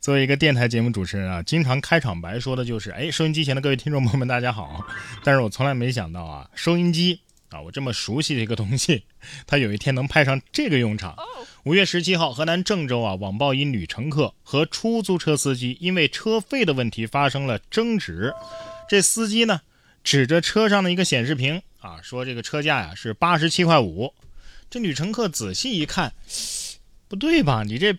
作为一个电台节目主持人啊，经常开场白说的就是：“哎，收音机前的各位听众朋友们，大家好。”但是我从来没想到啊，收音机啊，我这么熟悉的一个东西，它有一天能派上这个用场。五月十七号，河南郑州啊，网曝一女乘客和出租车司机因为车费的问题发生了争执。这司机呢，指着车上的一个显示屏啊，说这个车价呀是八十七块五。这女乘客仔细一看，不对吧？你这。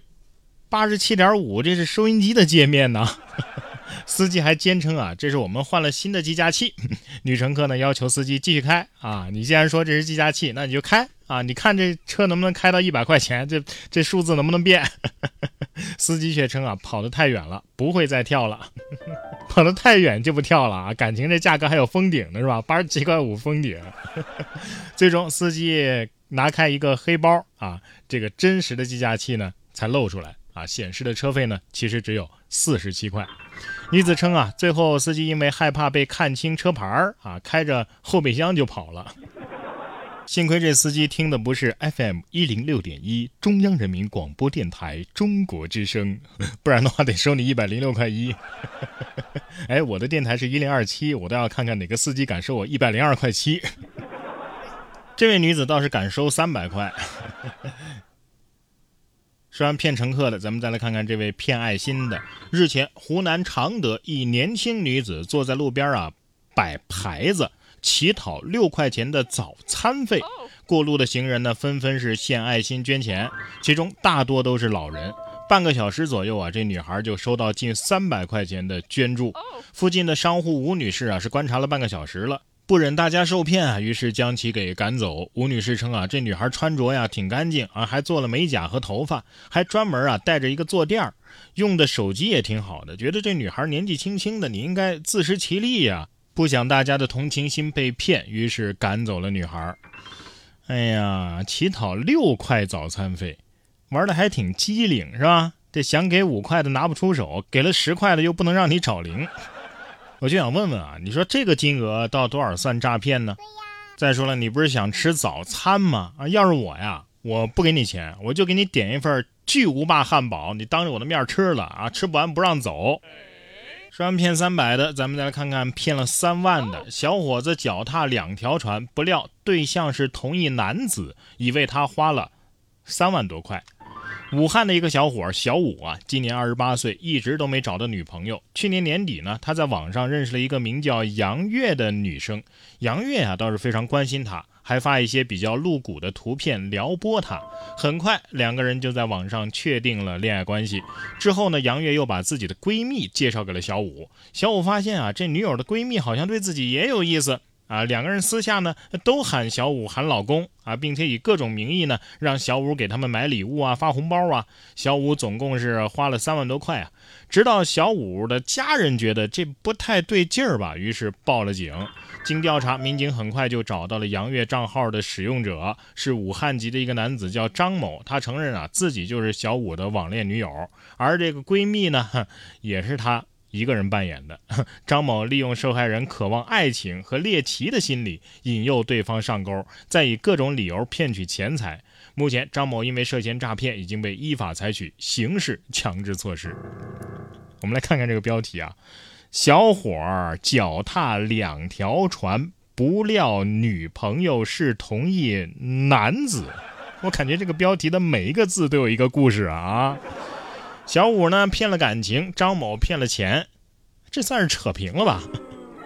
八十七点五，这是收音机的界面呢。司机还坚称啊，这是我们换了新的计价器。女乘客呢要求司机继续开啊，你既然说这是计价器，那你就开啊，你看这车能不能开到一百块钱？这这数字能不能变？司机却称啊，跑得太远了，不会再跳了。跑得太远就不跳了啊，感情这价格还有封顶的是吧？八十七块五封顶。最终，司机拿开一个黑包啊，这个真实的计价器呢才露出来。啊，显示的车费呢，其实只有四十七块。女子称啊，最后司机因为害怕被看清车牌儿啊，开着后备箱就跑了。幸亏这司机听的不是 FM 一零六点一中央人民广播电台中国之声，不然的话得收你一百零六块一。哎，我的电台是一零二七，我倒要看看哪个司机敢收我一百零二块七。这位女子倒是敢收三百块。说完骗乘客的，咱们再来看看这位骗爱心的。日前，湖南常德一年轻女子坐在路边啊，摆牌子乞讨六块钱的早餐费。过路的行人呢，纷纷是献爱心捐钱，其中大多都是老人。半个小时左右啊，这女孩就收到近三百块钱的捐助。附近的商户吴女士啊，是观察了半个小时了。不忍大家受骗啊，于是将其给赶走。吴女士称啊，这女孩穿着呀挺干净啊，还做了美甲和头发，还专门啊带着一个坐垫儿，用的手机也挺好的。觉得这女孩年纪轻轻的，你应该自食其力呀。不想大家的同情心被骗，于是赶走了女孩。哎呀，乞讨六块早餐费，玩的还挺机灵是吧？这想给五块的拿不出手，给了十块的又不能让你找零。我就想问问啊，你说这个金额到多少算诈骗呢？再说了，你不是想吃早餐吗？啊，要是我呀，我不给你钱，我就给你点一份巨无霸汉堡，你当着我的面吃了啊，吃不完不让走。说完骗三百的，咱们再来看看骗了三万的小伙子脚踏两条船，不料对象是同一男子，以为他花了三万多块。武汉的一个小伙小武啊，今年二十八岁，一直都没找到女朋友。去年年底呢，他在网上认识了一个名叫杨月的女生。杨月啊，倒是非常关心他，还发一些比较露骨的图片撩拨他。很快，两个人就在网上确定了恋爱关系。之后呢，杨月又把自己的闺蜜介绍给了小武。小武发现啊，这女友的闺蜜好像对自己也有意思。啊，两个人私下呢都喊小五喊老公啊，并且以各种名义呢让小五给他们买礼物啊、发红包啊。小五总共是花了三万多块啊。直到小五的家人觉得这不太对劲儿吧，于是报了警。经调查，民警很快就找到了杨月账号的使用者，是武汉籍的一个男子，叫张某。他承认啊自己就是小五的网恋女友，而这个闺蜜呢，也是他。一个人扮演的 张某利用受害人渴望爱情和猎奇的心理，引诱对方上钩，再以各种理由骗取钱财。目前，张某因为涉嫌诈骗，已经被依法采取刑事强制措施。我们来看看这个标题啊：小伙儿脚踏两条船，不料女朋友是同一男子。我感觉这个标题的每一个字都有一个故事啊！小五呢骗了感情，张某骗了钱，这算是扯平了吧？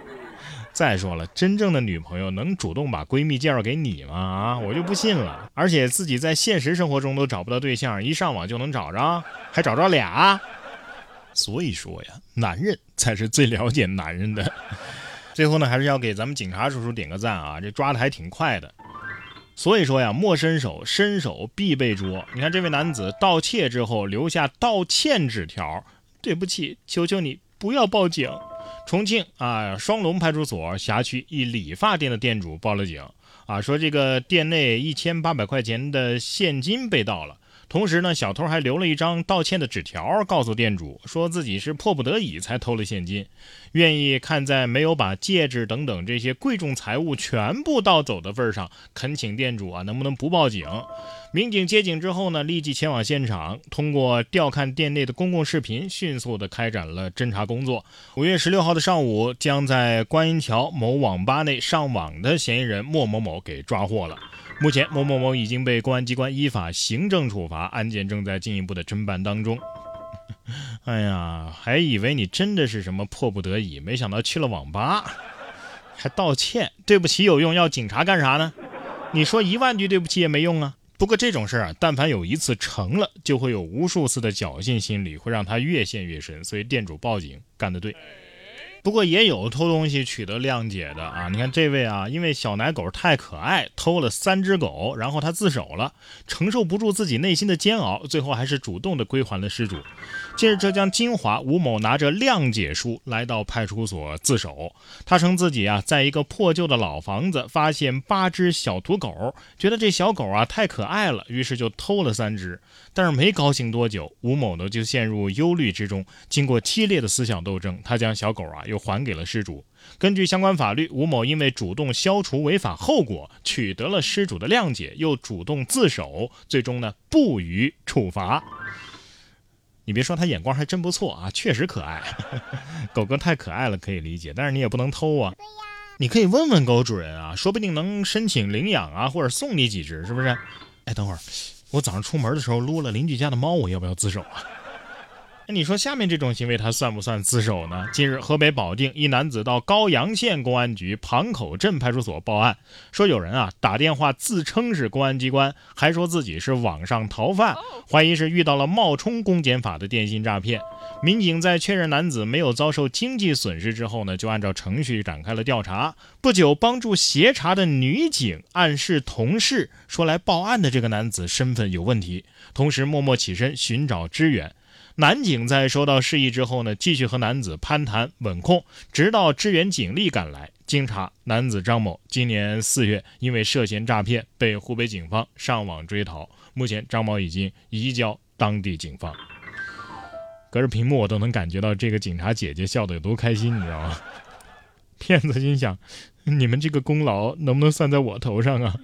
再说了，真正的女朋友能主动把闺蜜介绍给你吗？啊，我就不信了。而且自己在现实生活中都找不到对象，一上网就能找着，还找着俩。所以说呀，男人才是最了解男人的。最后呢，还是要给咱们警察叔叔点个赞啊，这抓的还挺快的。所以说呀，莫伸手，伸手必被捉。你看这位男子盗窃之后留下道歉纸条，对不起，求求你不要报警。重庆啊，双龙派出所辖区一理发店的店主报了警啊，说这个店内一千八百块钱的现金被盗了。同时呢，小偷还留了一张道歉的纸条，告诉店主说自己是迫不得已才偷了现金，愿意看在没有把戒指等等这些贵重财物全部盗走的份上，恳请店主啊能不能不报警？民警接警之后呢，立即前往现场，通过调看店内的公共视频，迅速的开展了侦查工作。五月十六号的上午，将在观音桥某网吧内上网的嫌疑人莫某某给抓获了。目前，某某某已经被公安机关依法行政处罚，案件正在进一步的侦办当中。哎呀，还以为你真的是什么迫不得已，没想到去了网吧，还道歉，对不起有用，要警察干啥呢？你说一万句对不起也没用啊。不过这种事儿啊，但凡有一次成了，就会有无数次的侥幸心理，会让他越陷越深。所以店主报警干得对。不过也有偷东西取得谅解的啊！你看这位啊，因为小奶狗太可爱，偷了三只狗，然后他自首了，承受不住自己内心的煎熬，最后还是主动的归还了失主。近日，浙江金华吴某拿着谅解书来到派出所自首，他称自己啊，在一个破旧的老房子发现八只小土狗，觉得这小狗啊太可爱了，于是就偷了三只。但是没高兴多久，吴某呢就陷入忧虑之中。经过激烈的思想斗争，他将小狗啊又还给了失主。根据相关法律，吴某因为主动消除违法后果，取得了失主的谅解，又主动自首，最终呢不予处罚。你别说，他眼光还真不错啊，确实可爱。狗狗太可爱了，可以理解，但是你也不能偷啊。你可以问问狗主人啊，说不定能申请领养啊，或者送你几只，是不是？哎，等会儿。我早上出门的时候撸了邻居家的猫，我要不要自首啊？那你说下面这种行为他算不算自首呢？近日，河北保定一男子到高阳县公安局庞口镇派出所报案，说有人啊打电话自称是公安机关，还说自己是网上逃犯，怀疑是遇到了冒充公检法的电信诈骗。民警在确认男子没有遭受经济损失之后呢，就按照程序展开了调查。不久，帮助协查的女警暗示同事说来报案的这个男子身份有问题，同时默默起身寻找支援。男警在收到示意之后呢，继续和男子攀谈稳控，直到支援警力赶来。经查，男子张某今年四月因为涉嫌诈骗被湖北警方上网追逃，目前张某已经移交当地警方。隔着屏幕，我都能感觉到这个警察姐姐笑得有多开心，你知道吗？骗子心想：你们这个功劳能不能算在我头上啊？